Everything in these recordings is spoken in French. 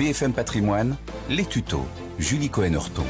BFM Patrimoine, les tutos. Julie Cohen-Horton.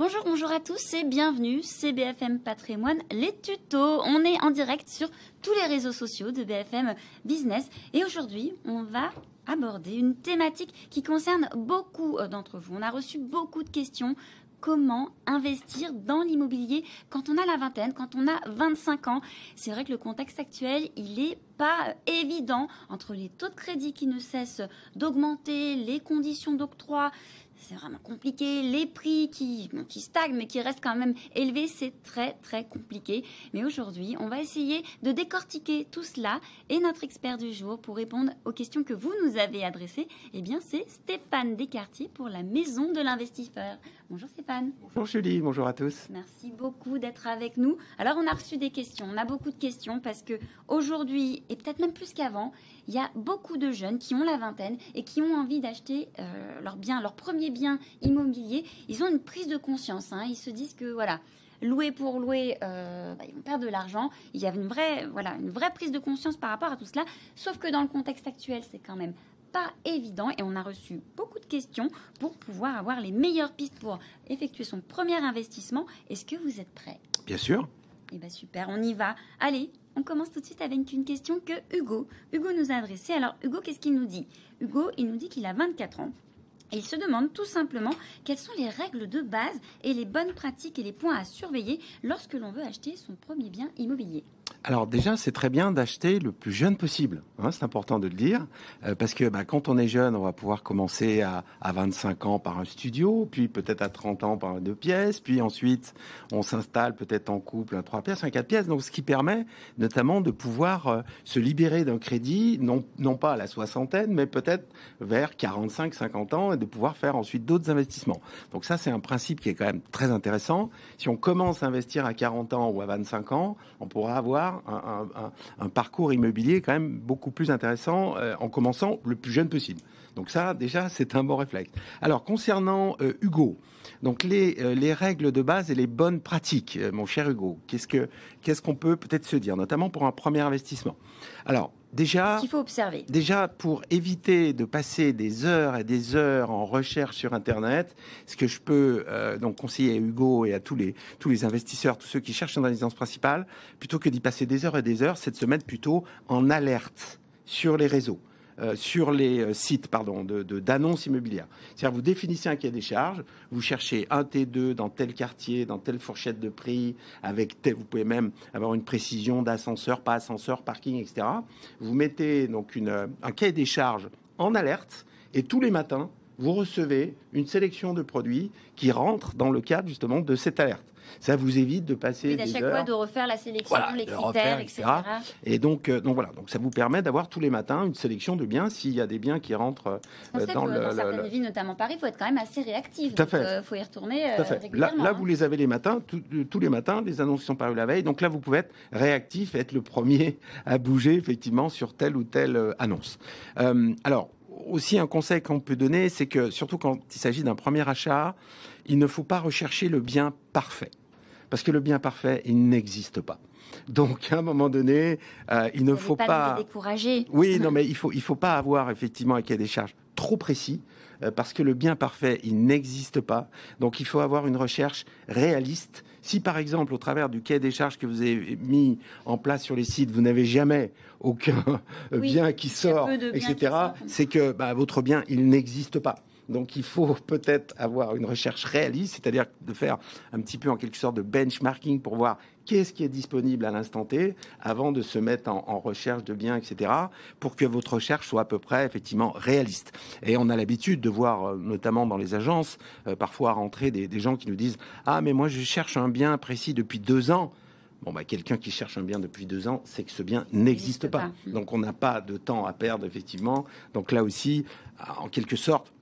Bonjour, bonjour à tous et bienvenue, c'est BFM Patrimoine, les tutos. On est en direct sur tous les réseaux sociaux de BFM Business et aujourd'hui, on va aborder une thématique qui concerne beaucoup euh, d'entre vous. On a reçu beaucoup de questions comment investir dans l'immobilier quand on a la vingtaine, quand on a 25 ans. C'est vrai que le contexte actuel, il n'est pas évident entre les taux de crédit qui ne cessent d'augmenter, les conditions d'octroi c'est vraiment compliqué. Les prix qui, qui stagnent, mais qui restent quand même élevés, c'est très, très compliqué. Mais aujourd'hui, on va essayer de décortiquer tout cela. Et notre expert du jour, pour répondre aux questions que vous nous avez adressées, eh bien, c'est Stéphane Descartiers pour la Maison de l'Investisseur. Bonjour Stéphane. Bonjour Julie, bonjour à tous. Merci beaucoup d'être avec nous. Alors, on a reçu des questions. On a beaucoup de questions parce que aujourd'hui, et peut-être même plus qu'avant, il y a beaucoup de jeunes qui ont la vingtaine et qui ont envie d'acheter euh, leur bien, leur premier bien immobilier. Ils ont une prise de conscience. Hein. Ils se disent que voilà, louer pour louer, euh, bah, ils vont perdre de l'argent. Il y a une vraie, voilà, une vraie prise de conscience par rapport à tout cela. Sauf que dans le contexte actuel, c'est quand même pas évident et on a reçu beaucoup de questions pour pouvoir avoir les meilleures pistes pour effectuer son premier investissement. Est-ce que vous êtes prêts? Bien sûr. Eh bien super, on y va. Allez, on commence tout de suite avec une question que Hugo, Hugo nous a adressée. Alors Hugo, qu'est-ce qu'il nous dit? Hugo, il nous dit qu'il a 24 ans. Et il se demande tout simplement quelles sont les règles de base et les bonnes pratiques et les points à surveiller lorsque l'on veut acheter son premier bien immobilier. Alors déjà, c'est très bien d'acheter le plus jeune possible. Hein, c'est important de le dire, euh, parce que bah, quand on est jeune, on va pouvoir commencer à, à 25 ans par un studio, puis peut-être à 30 ans par deux pièces, puis ensuite on s'installe peut-être en couple à trois pièces, un quatre pièces. Donc ce qui permet notamment de pouvoir euh, se libérer d'un crédit, non, non pas à la soixantaine, mais peut-être vers 45, 50 ans, et de pouvoir faire ensuite d'autres investissements. Donc ça, c'est un principe qui est quand même très intéressant. Si on commence à investir à 40 ans ou à 25 ans, on pourra avoir un, parcours immobilier quand même beaucoup plus intéressant euh, en commençant le plus jeune possible. Donc ça, déjà, c'est un bon réflexe. Alors, concernant euh, Hugo, donc les, euh, les, règles de base et les bonnes pratiques, mon cher Hugo, qu'est-ce que qu'est-ce qu'on peut peut-être se dire, notamment pour un premier investissement? Alors, Déjà, qu'il faut observer. Déjà, pour éviter de passer des heures et des heures en recherche sur Internet, ce que je peux euh, donc conseiller à Hugo et à tous les tous les investisseurs, tous ceux qui cherchent une résidence principale, plutôt que d'y passer des heures et des heures, c'est de se mettre plutôt en alerte sur les réseaux. Euh, sur les euh, sites pardon, de, d'annonces immobilières. C'est-à-dire vous définissez un cahier des charges, vous cherchez un T2 dans tel quartier, dans telle fourchette de prix, avec vous pouvez même avoir une précision d'ascenseur, pas ascenseur, parking, etc. Vous mettez donc une, un cahier des charges en alerte et tous les matins, vous recevez une sélection de produits qui rentrent dans le cadre justement de cette alerte. Ça vous évite de passer oui, à chaque fois de refaire la sélection, les critères, etc. Et donc, euh, donc voilà, donc ça vous permet d'avoir tous les matins une sélection de biens s'il y a des biens qui rentrent euh, dans, le, dans certaines villes, notamment Paris, il faut être quand même assez réactif. Tout à fait. Il euh, faut y retourner Là, là hein. vous les avez les matins, tous les matins, les annonces qui sont parues la veille. Donc là, vous pouvez être réactif, être le premier à bouger effectivement sur telle ou telle annonce. alors aussi un conseil qu'on peut donner, c'est que surtout quand il s'agit d'un premier achat, il ne faut pas rechercher le bien parfait. Parce que le bien parfait, il n'existe pas. Donc, à un moment donné, euh, il ne faut pas. pas... décourager. Oui, non, mais il faut, il faut pas avoir effectivement un cahier des charges trop précis euh, parce que le bien parfait, il n'existe pas. Donc, il faut avoir une recherche réaliste. Si, par exemple, au travers du cahier des charges que vous avez mis en place sur les sites, vous n'avez jamais aucun bien qui sort, etc., c'est que bah, votre bien, il n'existe pas. Donc il faut peut-être avoir une recherche réaliste, c'est-à-dire de faire un petit peu en quelque sorte de benchmarking pour voir qu'est-ce qui est disponible à l'instant T avant de se mettre en, recherche de biens, etc., pour que votre recherche soit à peu près effectivement réaliste. Et on a l'habitude de voir, euh, notamment dans les agences, euh, parfois rentrer des, des gens qui nous disent Ah, mais moi je cherche un bien précis depuis deux ans. Bon, bah, quelqu'un qui cherche un bien depuis deux ans, c'est que ce bien n'existe pas. Donc, on n'a pas de temps à perdre, effectivement. Donc, là aussi, en quelque sorte,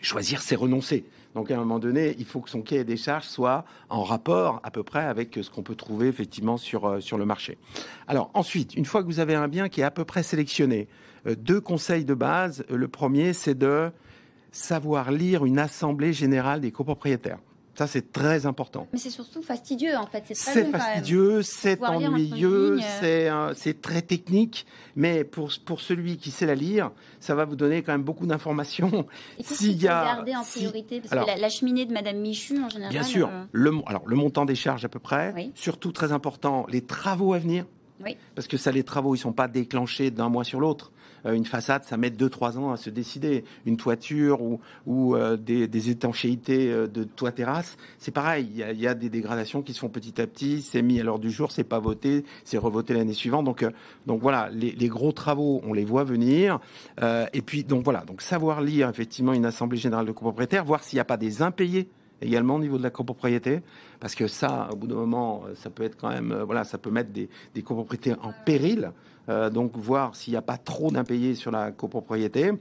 choisir, c'est renoncer. Donc à un moment donné, il faut que son cahier des charges soit en rapport à peu près avec ce qu'on peut trouver effectivement sur, euh, sur le marché. Alors ensuite, une fois que vous avez un bien qui est à peu près sélectionné, euh, deux conseils de base. Le premier, c'est de savoir lire une assemblée générale des copropriétaires. Ça, c'est très important. Mais c'est surtout fastidieux, en fait. C'est fastidieux, c'est ennuyeux, c'est euh, c'est très technique, mais pour, pour celui qui sait la lire, ça va vous donner quand même beaucoup d'informations. S'il y a- garder en si- priorité? Parce alors- que la, la cheminée de Madame Michu, en général. Bien sûr, euh, le, alors, le montant des charges à peu près, Oui. surtout très important, les travaux à venir. Oui. Parce que ça, les travaux, ils sont pas déclenchés d'un mois sur l'autre. Euh, une façade, ça met 2-3 ans à se décider. Une toiture ou, ou euh, des, étanchéités euh, de toit terrasse, c'est pareil. Il y, a, des dégradations qui se font petit à petit. C'est mis à l'heure du jour, c'est pas voté, c'est revoté l'année suivante. Donc, donc voilà, les, gros travaux, on les voit venir. Et puis, donc voilà, donc savoir lire effectivement une assemblée générale de copropriétaires, voir s'il n'y a pas des impayés également au niveau de la copropriété, parce que ça, au bout d'un moment, euh, ça peut être quand même, euh, voilà, ça peut mettre des, copropriétés en péril. Euh, donc voir s'il n'y a pas trop d'impayés sur la copropriété.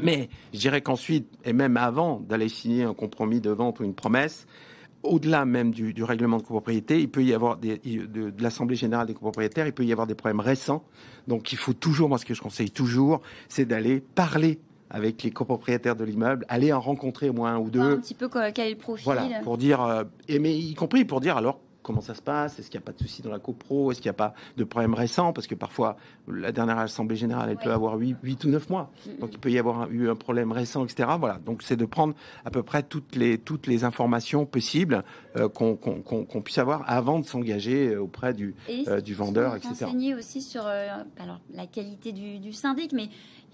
Mais je dirais qu'ensuite, et même avant d'aller signer un compromis de vente ou une promesse, au-delà même du, règlement de copropriété, il peut y avoir de, de l'Assemblée générale des copropriétaires, il peut y avoir des problèmes récents. Donc il faut toujours, moi ce que je conseille toujours, c'est d'aller parler avec les copropriétaires de l'immeuble, aller en rencontrer au moins un ou voir deux. un petit peu quel est le profil. Voilà, pour dire, euh, et mais y compris pour dire alors comment ça se passe, est-ce qu'il n'y a pas de souci dans la copro, est-ce qu'il n'y a pas de problème récent, parce que parfois la dernière assemblée générale, elle Ouais. peut avoir 8, ou 9 mois, Mm, mm. donc il peut y avoir un- eu un problème récent, etc. Voilà, donc c'est de prendre à peu près toutes les, toutes les informations possibles euh, qu'on puisse avoir avant de s'engager euh, auprès du... Et euh, du vendeur, etc. renseigner aussi sur euh, alors, la qualité du, du syndic, mais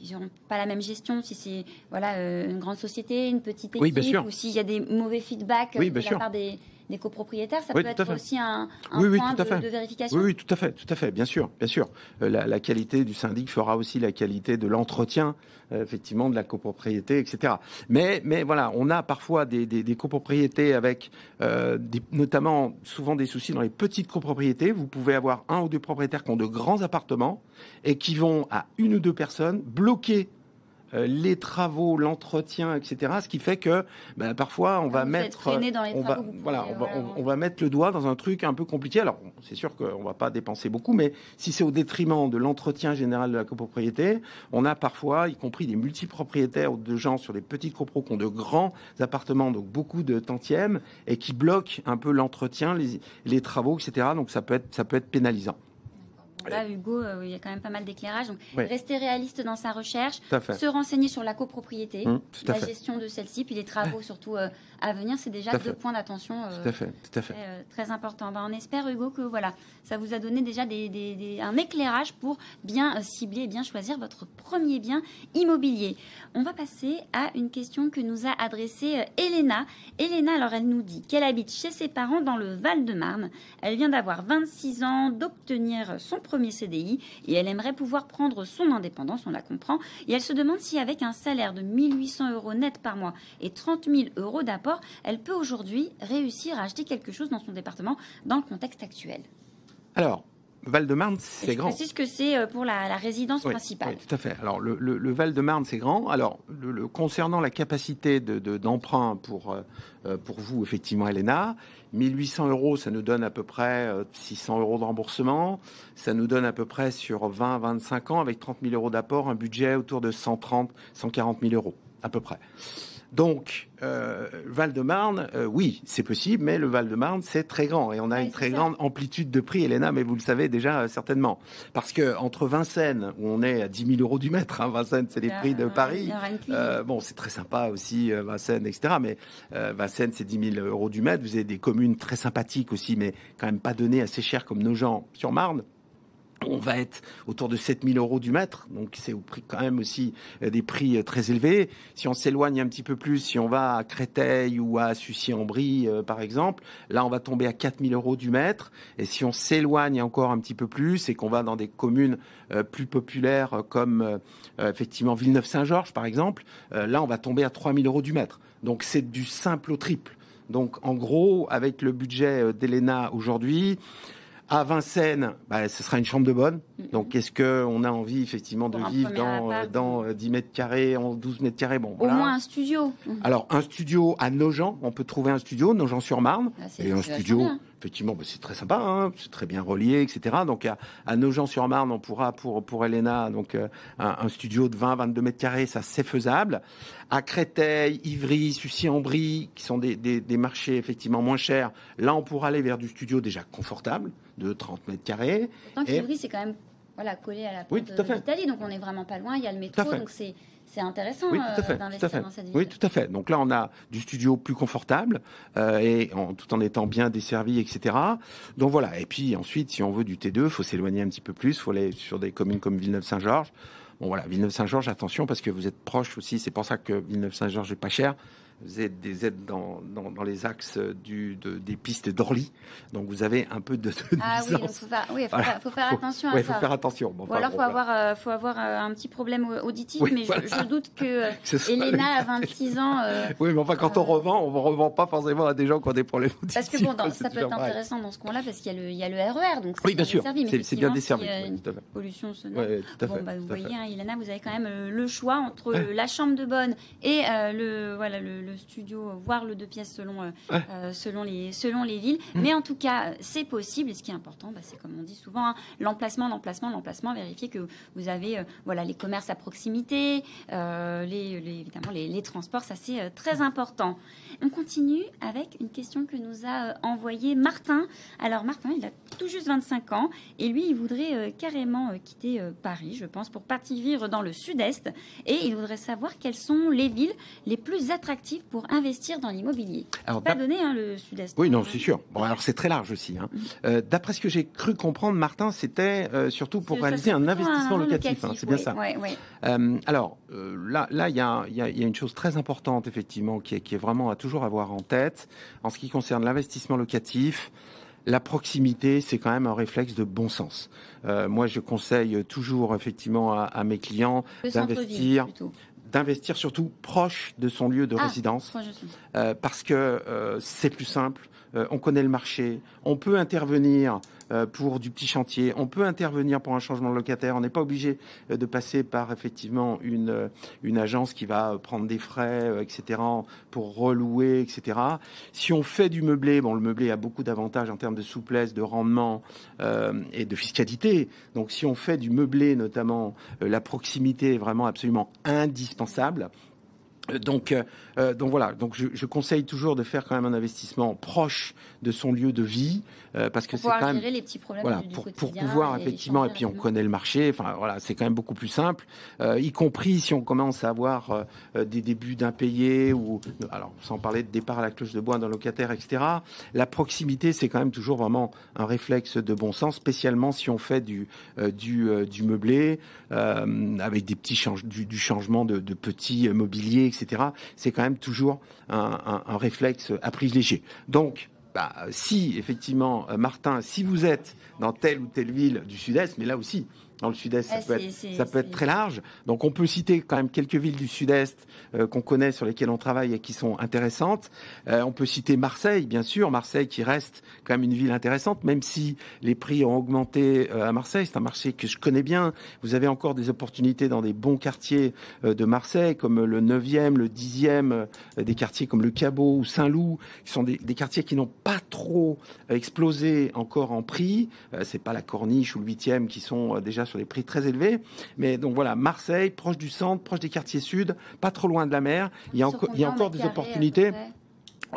ils n'auront pas la même gestion si c'est voilà, euh, une grande société, une petite équipe, Oui, bien sûr. ou s'il y a des mauvais feedbacks euh, de la sûr. part des, des copropriétaires. Ça Oui, peut être aussi un, un Oui, point de, vérification. Oui, oui, tout à fait, tout à fait, bien sûr, bien sûr. Euh, la, la qualité du syndic fera aussi la qualité de l'entretien, euh, effectivement, de la copropriété, etc. Mais, mais voilà, on a parfois des, des, des copropriétés avec, euh, des- notamment, souvent des soucis dans les petites copropriétés. Vous pouvez avoir un ou deux propriétaires qui ont de grands appartements et qui vont à une ou deux personnes bloquer les travaux, l'entretien, etc. Ce qui fait que parfois on va Vous mettre, traîné dans les on va, travaux, vous voilà, pouvez, on va, voilà, on- on va mettre le doigt dans un truc un peu compliqué. Alors c'est sûr qu'on va pas dépenser beaucoup, mais si c'est au détriment de l'entretien général de la copropriété, on a parfois, y compris des multipropriétaires ou de gens sur des petites copros qui ont de grands appartements, donc beaucoup de tantièmes, et qui bloquent un peu l'entretien, les, les travaux, etc. Donc ça peut être, ça peut être pénalisant. Là, Hugo, euh, il y a quand même pas mal d'éclairage. Donc, Oui. rester réaliste dans sa recherche, se renseigner sur la copropriété, Hum, la fait. gestion de celle-ci, puis les travaux surtout euh, à venir, c'est déjà deux points d'attention euh, euh, très importants. Ben, on espère, Hugo, que voilà, ça vous a donné déjà des- des- des- un éclairage pour bien euh, cibler et bien choisir votre premier bien immobilier. On va passer à une question que nous a adressée euh, Elena. Elena, alors elle nous dit qu'elle habite chez ses parents dans le Val-de-Marne. Elle vient d'avoir 26 ans, d'obtenir son premier CDI et elle aimerait pouvoir prendre son indépendance, on la comprend. Et elle se demande si avec un salaire de 1800 euros net par mois et 30 000 euros d'apport, elle peut aujourd'hui réussir à acheter quelque chose dans son département dans le contexte actuel. Alors, Val-de-Marne, c'est grand. précise que c'est euh, pour la, la résidence Oui, principale. oui, tout à fait. Alors, le, le- le Val-de-Marne, c'est grand. Alors, le, le- concernant la capacité de- de- d'emprunt pour, euh, euh, pour vous, effectivement, Elena, 1800 euros, ça nous donne à peu près euh, 600 euros de remboursement. Ça nous donne à peu près sur 20-25 ans, avec 30 000 euros d'apport, un budget autour de 130, 140 000 euros, à peu près. Donc, euh, Val-de-Marne, euh, oui, c'est possible, mais le Val-de-Marne, c'est très grand et on a Oui, une très ça. grande amplitude de prix, Elena, mais vous le savez déjà euh, certainement. Parce que entre Vincennes, où on est à 10 000 euros du mètre, hein, Vincennes, c'est les prix de Paris. bon, c'est très sympa aussi, Vincennes, etc. Mais Vincennes, c'est 10 000 euros du mètre. Vous avez des communes très sympathiques aussi, mais quand même pas données assez chères comme nos gens sur Marne. On va être autour de 7 000 euros du mètre, donc c'est au prix quand même aussi euh, des prix euh, très élevés. Si on s'éloigne un petit peu plus, si on va à Créteil ou à Sucy-en-Brie, euh, par exemple, là on va tomber à 4 000 euros du mètre. Et si on s'éloigne encore un petit peu plus et qu'on va dans des communes plus populaires comme effectivement Villeneuve-Saint-Georges, par exemple, là on va tomber à 3 000 euros du mètre. Donc c'est du simple au triple. Donc en gros, avec le budget d'Elena aujourd'hui, à Vincennes, bah, ce sera une chambre de bonne. Mhm. Donc, est-ce qu'on a envie, effectivement, de vivre dans, appart. euh, dans 10 mètres carrés, en 12 mètres carrés? Bon, Au voilà. moins un studio. Alors, un studio à Nogent, on peut trouver un studio, Nogent-sur-Marne. Ah, c'est- Et un studio, bien. effectivement, bah, c'est très sympa, hein, c'est très bien relié, etc. Donc à, à Nogent-sur-Marne, on pourra pour pour Elena, donc euh, un, un, studio de 20-22 mètres carrés, ça c'est faisable. À Créteil, Ivry, Sucy-en-Brie, qui sont des, des, des, marchés effectivement moins chers, là on pourra aller vers du studio déjà confortable de 30 mètres carrés. Tant qu'Ivry, c'est quand même voilà, collé à la porte oui, d'Italie, donc on n'est vraiment pas loin. Il y a le métro, donc c'est c'est intéressant oui, tout à fait, d'investir dans cette ville. Oui, tout à fait. Donc là, on a du studio plus confortable euh, et en, tout en étant bien desservi, etc. Donc voilà. Et puis ensuite, si on veut du T2, faut s'éloigner un petit peu plus. faut aller sur des communes comme Villeneuve-Saint-Georges. Bon voilà, Villeneuve-Saint-Georges, attention parce que vous êtes proche aussi. C'est pour ça que Villeneuve-Saint-Georges est pas cher vous êtes des aides dans, dans, dans les axes du, de, des pistes d'Orly. Donc vous avez un peu de, de Ah oui, il faut, faire, oui, faut, voilà. faire, faut faire attention faut, à ouais, ça. faut faire attention. Bon, Ou alors il faut, avoir, euh, faut avoir euh, un petit problème auditif, oui, mais voilà. je, je, doute que Elena, à 26 ans... Euh, oui, mais enfin, quand on revend, on ne revend pas forcément à des gens qui ont des problèmes auditifs. Parce que bon, dans, ça peut être intéressant dans ce coin-là, parce qu'il y, y, a le RER, donc oui, bien sûr, c'est bien desservi. Si, oui, pollution sonore. Ouais, tout à fait, bon, bah, vous voyez, hein, Elena, vous avez quand même le choix entre la chambre de bonne et le, voilà, le, studio, voire le deux pièces selon, euh, ouais. euh, selon, les, selon les villes. Mmh. Mais en tout cas, c'est possible. Et ce qui est important, bah, c'est comme on dit souvent, hein, l'emplacement, l'emplacement, l'emplacement. Vérifier que vous avez euh, voilà, les commerces à proximité, euh, les, les, évidemment les, les, transports. Ça, c'est très important. On continue avec une question que nous a envoyée Martin. Alors, Martin, il a tout juste 25 ans. Et lui, il voudrait carrément quitter Paris, je pense, pour partir vivre dans le sud-est. Et il voudrait savoir quelles sont les villes les plus attractives pour investir dans l'immobilier immobilier. Alors, pas donné hein, le Sud-Est. Oui, non, c'est sûr. Bon, alors c'est très large aussi. Hein. Euh, D'après ce que j'ai cru comprendre, Martin, c'était euh, surtout pour réaliser un investissement un locatif. locatif hein, c'est bien ça. Oui, oui. Euh, alors là, là, il y a, y, a, y a, une chose très importante effectivement qui est, qui est vraiment à toujours avoir en tête en ce qui concerne l'investissement locatif la proximité, c'est quand même un réflexe de bon sens. Euh, moi, je conseille toujours effectivement à, à mes clients d'investir d'investir surtout proche de son lieu de ah, résidence, euh, parce que euh, c'est plus simple, euh, on connaît le marché, on peut intervenir pour du petit chantier, on peut intervenir pour un changement de locataire, on n'est pas obligé euh, de passer par effectivement une, euh, agence qui va prendre des frais, etc., pour relouer, etc. Si on fait du meublé, bon, le meublé a beaucoup d'avantages en termes de souplesse, de rendement et de fiscalité. Donc si on fait du meublé, notamment, la proximité est vraiment absolument indispensable. Donc, euh, donc voilà. Donc je, je, conseille toujours de faire quand même un investissement proche de son lieu de vie euh, parce que c'est quand même les petits problèmes voilà du, du pour, pour pouvoir effectivement et puis on connaît le marché. Enfin voilà, c'est quand même beaucoup plus simple, euh, y compris si on commence à avoir euh, des débuts d'impayés ou alors sans parler de départ à la cloche de bois d'un locataire, etc. La proximité, c'est quand même toujours vraiment un réflexe de bon sens, spécialement si on fait du euh, du, du meublé avec des petits change, du, du changement de, de petits mobiliers, etc. C'est quand même toujours un, réflexe à privilégier. Donc, bah, si effectivement, Martin, si vous êtes dans telle ou telle ville du Sud-Est, mais là aussi, dans le sud-est, ça, Ah, peut, être, c'est- ça peut être c'est- très large. Donc on peut citer quand même quelques villes du sud-est euh, qu'on connaît, sur lesquelles on travaille et qui sont intéressantes. Euh, on peut citer Marseille, bien sûr, Marseille qui reste quand même une ville intéressante, même si les prix ont augmenté euh, à Marseille. C'est un marché que je connais bien. Vous avez encore des opportunités dans des bons quartiers de Marseille, comme le 9e, le 10e, euh, des quartiers comme le Cabot ou Saint-Loup, qui sont des, des quartiers qui n'ont pas trop explosé encore en prix. C'est pas la Corniche ou le 8e qui sont euh, déjà sur des prix très élevés. Mais donc voilà, Marseille, proche du centre, proche des quartiers sud, pas trop loin de la mer. Il y a, encore, il y a combien encore de des opportunités.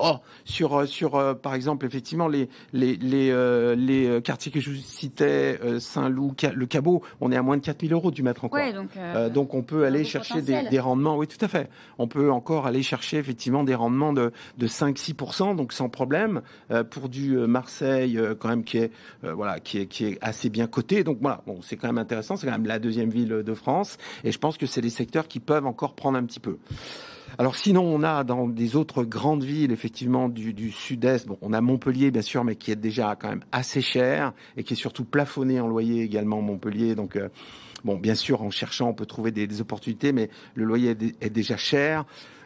Oh, sur euh, sur euh, par exemple effectivement les les les, euh, les euh, quartiers que je vous citais euh, Saint-Loup, le Cabot, on est à moins de 4000 euros du mètre encore. Ouais, donc, euh, Euh, donc on peut aller chercher des, rendements, oui tout à fait. On peut encore aller chercher effectivement des rendements de, de 5-6%, donc sans problème, euh, pour du Marseille euh, quand même qui est, euh, voilà, qui, est, qui est assez bien coté. Donc voilà, bon, c'est quand même intéressant, c'est quand même la deuxième ville de France, et je pense que c'est des secteurs qui peuvent encore prendre un petit peu. Alors sinon, on a dans des autres grandes villes, effectivement, du, du sud-est, bon, on a Montpellier, bien sûr, mais qui est déjà quand même assez cher et qui est surtout plafonné en loyer également, Montpellier. Donc, euh, bon, bien sûr, en cherchant, on peut trouver des, des opportunités, mais le loyer est, dé- est déjà cher.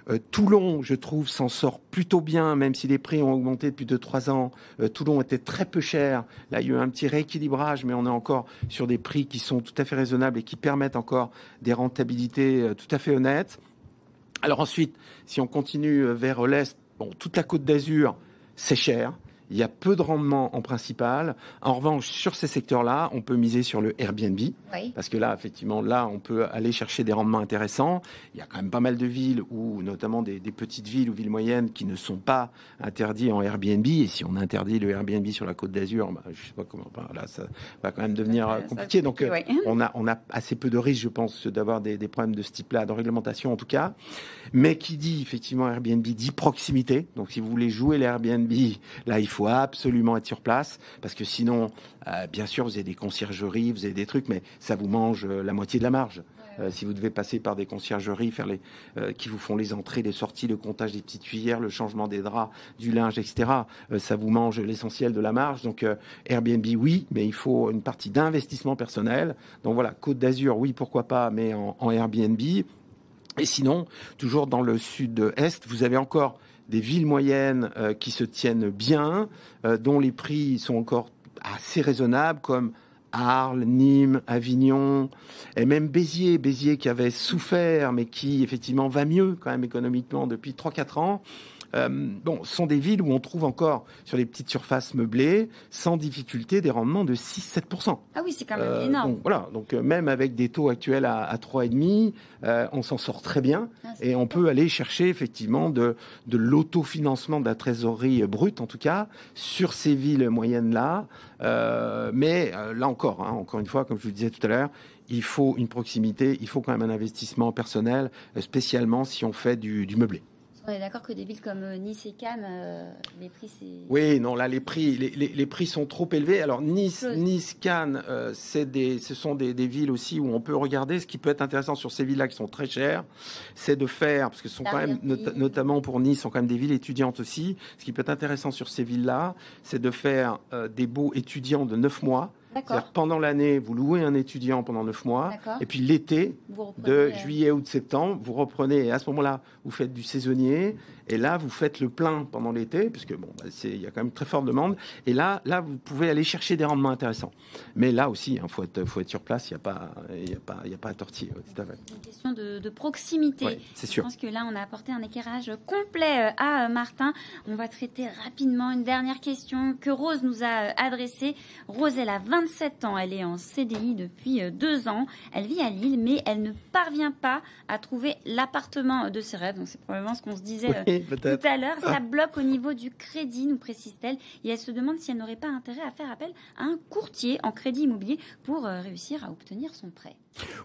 Euh, Toulon, je trouve, s'en sort plutôt bien, même si les prix ont augmenté depuis 2-3 ans. Euh, Toulon était très peu cher. Là, il y a eu un petit rééquilibrage, mais on est encore sur des prix qui sont tout à fait raisonnables et qui permettent encore des rentabilités tout à fait honnêtes. Alors ensuite, si on continue euh, vers l'est, bon, toute la côte d'Azur, c'est cher. Il y a peu de rendement en principal. En revanche, sur ces secteurs-là, on peut miser sur le Airbnb. Parce que là, effectivement, là, on peut aller chercher des rendements intéressants. Il y a quand même pas mal de villes, ou notamment des, petites villes ou villes moyennes, qui ne sont pas interdites en Airbnb. Et si on interdit le Airbnb sur la côte d'Azur, bah, je sais pas comment. là, ça va quand même devenir compliqué. Donc, euh, on, a, on a assez peu de risques, je pense, d'avoir des, des problèmes de ce type-là, de réglementation en tout cas. Mais qui dit effectivement Airbnb dit proximité. Donc, si vous voulez jouer l'Airbnb, là, il faut absolument être sur place parce que sinon, euh, bien sûr, vous avez des conciergeries, vous avez des trucs, mais ça vous mange euh, la moitié de la marge. Euh, si vous devez passer par des conciergeries, faire les, qui vous font les entrées, les sorties, le comptage des petites cuillères, le changement des draps, du linge, etc., ça vous mange l'essentiel de la marge. Donc Airbnb, oui, mais il faut une partie d'investissement personnel. Donc voilà, Côte d'Azur, oui, pourquoi pas, mais en Airbnb. Et sinon, toujours dans le sud-est, vous avez encore des villes moyennes euh, qui se tiennent bien, euh, dont les prix sont encore assez raisonnables, comme Arles, Nîmes, Avignon, et même Béziers, Béziers qui avait souffert, mais qui effectivement va mieux quand même économiquement depuis 3-4 ans. Euh, bon, ce sont des villes où on trouve encore sur les petites surfaces meublées, sans difficulté, des rendements de 6-7%. Ah oui, c'est quand même euh, énorme. Donc, voilà, donc euh, même avec des taux actuels à, à 3,5, on s'en sort très bien ah, et on peut aller chercher effectivement de, de l'autofinancement de la trésorerie brute, en tout cas, sur ces villes moyennes-là. mais là encore, hein, encore une fois, comme je vous le disais tout à l'heure, il faut une proximité, il faut quand même un investissement personnel, spécialement si on fait du, du meublé. On est d'accord que des villes comme euh, Nice et Cannes, euh, les prix c'est. Oui, non, là les prix, les, les, prix sont trop élevés. Alors Nice, Nice, Cannes, euh, c'est des, ce sont des, des, villes aussi où on peut regarder. Ce qui peut être intéressant sur ces villes-là qui sont très chères, c'est de faire, parce que ce sont quand même, notamment pour Nice, sont quand même des villes étudiantes aussi. Ce qui peut être intéressant sur ces villes-là, c'est de faire des beaux étudiants de 9 mois pendant l'année, vous louez un étudiant pendant neuf mois, et puis l'été, de euh, juillet, août, septembre, vous reprenez, et à ce moment-là, vous faites du saisonnier, et là, vous faites le plein pendant l'été, puisque bon, bah, il y a quand même très forte demande, et là, là, vous pouvez aller chercher des rendements intéressants. Mais là aussi, il hein, faut, être, faut être sur place, il n'y a, pas, a, pas, a pas à tortiller. C'est une question de, proximité. c'est sûr. Je pense que là, on a apporté un éclairage complet euh, à euh, Martin. On va traiter rapidement une dernière question que Rose nous a adressée. Rose, elle a 20 27 ans. Elle est en CDI depuis euh, deux ans. Elle vit à Lille, mais elle ne parvient pas à trouver l'appartement de ses rêves. Donc c'est probablement ce qu'on se disait euh, tout à l'heure. Ça bloque au niveau du crédit, nous précise-t-elle. Et elle se demande si elle n'aurait pas intérêt à faire appel à un courtier en crédit immobilier pour euh, réussir à obtenir son prêt.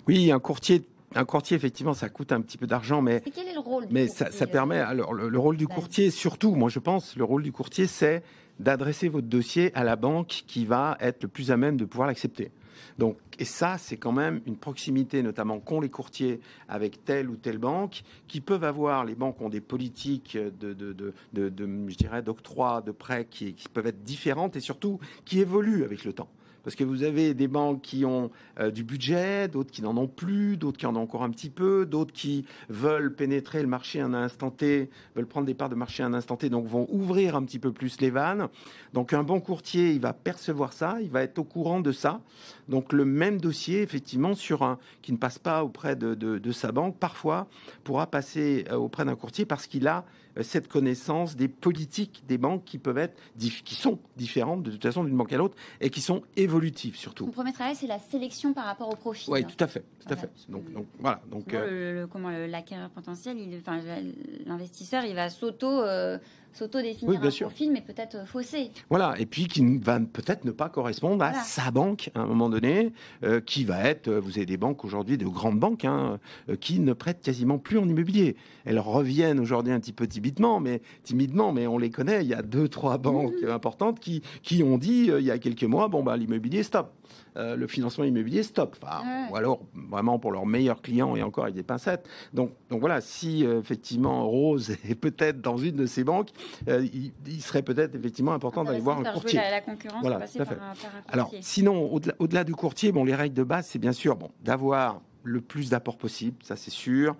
Oui, un courtier un courtier, effectivement, ça coûte un petit peu d'argent, mais, quel est le rôle mais ça, permet. Alors, le, rôle du courtier, surtout, moi, je pense, le rôle du courtier, c'est d'adresser votre dossier à la banque qui va être le plus à même de pouvoir l'accepter. Donc, et ça, c'est quand même une proximité, notamment qu'ont les courtiers avec telle ou telle banque, qui peuvent avoir, les banques ont des politiques de, je dirais, d'octroi, de prêts qui peuvent être différentes et surtout qui évoluent avec le temps parce que vous avez des banques qui ont euh, du budget, d'autres qui n'en ont plus, d'autres qui en ont encore un petit peu, d'autres qui veulent pénétrer le marché un instant T, veulent prendre des parts de marché un instant T, donc vont ouvrir un petit peu plus les vannes. Donc un bon courtier, il va percevoir ça, il va être au courant de ça. Donc le même dossier, effectivement, sur un qui ne passe pas auprès de, sa banque, parfois pourra passer euh, auprès d'un courtier parce qu'il a cette connaissance des politiques des banques qui peuvent être, qui sont différentes de toute façon d'une banque à l'autre et qui sont évolutives surtout. Le premier travail, c'est la sélection par rapport au profil. Oui, tout à fait, tout à fait. Donc, donc voilà. Donc euh, le, comment l'acquéreur potentiel, l'investisseur, il va s'auto euh, s'auto-définir un profil, mais peut-être faussé. Voilà, et puis qui va peut-être ne pas correspondre à sa banque à un moment donné, euh, qui va être, euh, vous avez des banques aujourd'hui, de grandes banques, hein, euh, qui ne prêtent quasiment plus en immobilier. Elles reviennent aujourd'hui un petit peu timidement, mais timidement, mais on les connaît. Il y a deux, trois banques mmh. importantes qui, qui ont dit il y a quelques mois, bon bah l'immobilier stop. Le financement immobilier stop. Ou alors vraiment pour leurs meilleurs clients et encore avec des pincettes. Donc, donc voilà, si effectivement Rose est peut-être dans une de ces banques, euh, il, serait peut-être effectivement important d'aller voir un courtier. La, la concurrence, voilà, par, par un, Alors, sinon, au-delà du courtier, bon, les règles de base, c'est bien sûr bon, d'avoir le plus d'apports possible, ça c'est sûr,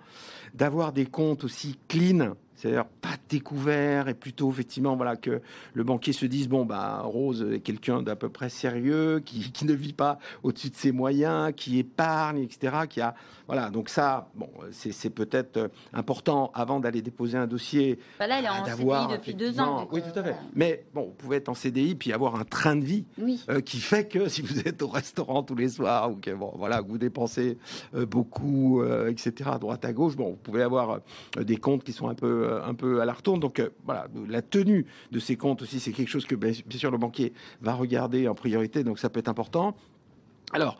d'avoir des comptes aussi clean, c'est-à-dire pas découvert et plutôt effectivement voilà que le banquier se dise bon bah Rose est quelqu'un d'à peu près sérieux qui, qui, ne vit pas au-dessus de ses moyens, qui épargne, etc. Qui a voilà donc ça bon c'est peut-être euh, important avant d'aller déposer un dossier. Bah là, elle est en CDI depuis deux ans. Oui, tout à fait. Mais bon, vous pouvez être en CDI puis avoir un train de vie euh, qui fait que si vous êtes au restaurant tous les soirs ou que bon voilà vous dépensez euh, beaucoup, etc. à droite à gauche, bon vous pouvez avoir des comptes qui sont un peu euh, un peu à la retourne. Donc euh, voilà, la tenue de ces comptes aussi, c'est quelque chose que bien sûr le banquier va regarder en priorité, donc ça peut être important. Alors,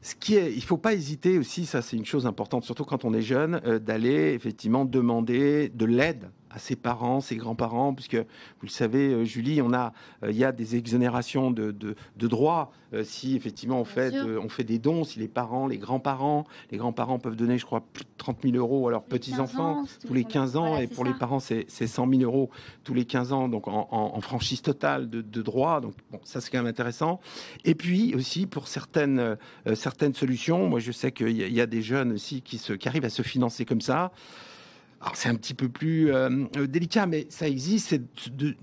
ce qui est, il faut pas hésiter aussi, ça c'est une chose importante, surtout quand on est jeune, euh, d'aller effectivement demander de l'aide à ses parents, ses grands-parents, puisque vous le savez, euh, Julie, on a, euh, il y a des exonérations de, de, droits euh, si effectivement on fait, on fait des dons, si les parents, les grands-parents, les grands-parents peuvent donner, je crois, plus de 30 000 euros à leurs petits-enfants tous les 15 ans, et pour les parents, c'est 100 000 euros tous les 15 ans, donc en, franchise totale de, de droits. Donc bon, ça c'est quand même intéressant. Et puis aussi pour certaines, certaines solutions, moi je sais qu'il y, y, a des jeunes aussi qui, se, qui arrivent à se financer comme ça. Alors c'est un petit peu plus euh, délicat, mais ça existe, c'est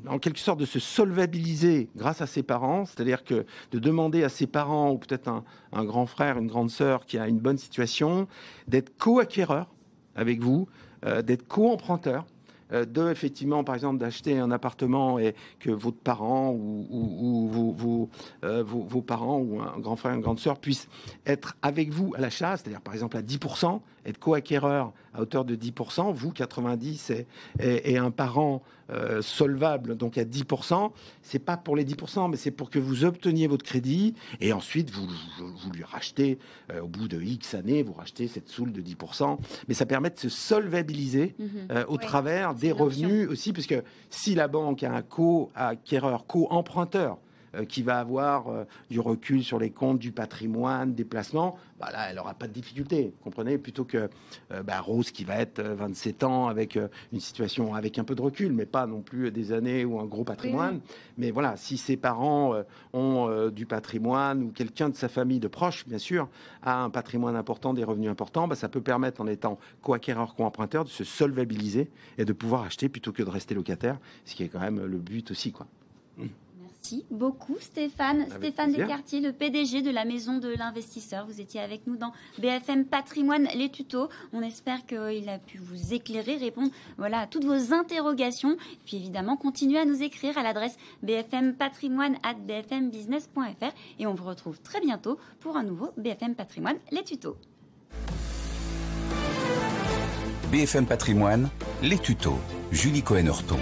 en quelque sorte de se solvabiliser grâce à ses parents, c'est-à-dire que de demander à ses parents ou peut-être un, un, grand frère, une grande sœur qui a une bonne situation, d'être co-acquéreur avec vous, euh, d'être co-emprunteur. Euh, de effectivement, par exemple, d'acheter un appartement et que votre parent ou, ou, ou vos, vos, vos, parents ou un grand frère, une grande sœur puissent être avec vous à l'achat, c'est-à-dire par exemple à 10%, être co-acquéreur à hauteur de 10%, vous 90 et, et, un parent euh, solvable donc à 10%, c'est pas pour les 10%, mais c'est pour que vous obteniez votre crédit et ensuite vous, vous lui rachetez euh, au bout de X années, vous rachetez cette soule de 10%, mais ça permet de se solvabiliser euh, au travers des revenus aussi, puisque si la banque a un co-acquéreur, co-emprunteur, qui va avoir euh, du recul sur les comptes, du patrimoine, des placements, bah là, elle n'aura pas de difficulté, vous comprenez Plutôt que euh, bah, Rose qui va être 27 ans avec une situation avec un peu de recul, mais pas non plus des années ou un gros patrimoine. Mais voilà, si ses parents ont du patrimoine ou quelqu'un de sa famille de proche, bien sûr, a un patrimoine important, des revenus importants, bah, ça peut permettre en étant co-acquéreur, co-emprunteur de se solvabiliser et de pouvoir acheter plutôt que de rester locataire, ce qui est quand même le but aussi, quoi. Merci beaucoup Stéphane. Stéphane Descartier, le PDG de la Maison de l'Investisseur. Vous étiez avec nous dans BFM Patrimoine, les tutos. On espère qu'il a pu vous éclairer, répondre voilà, à toutes vos interrogations. Et puis évidemment, continuez à nous écrire à l'adresse bfmpatrimoine at bfmbusiness.fr. Et on vous retrouve très bientôt pour un nouveau BFM Patrimoine, les tutos. BFM Patrimoine, les tutos. Julie Cohen-Horton.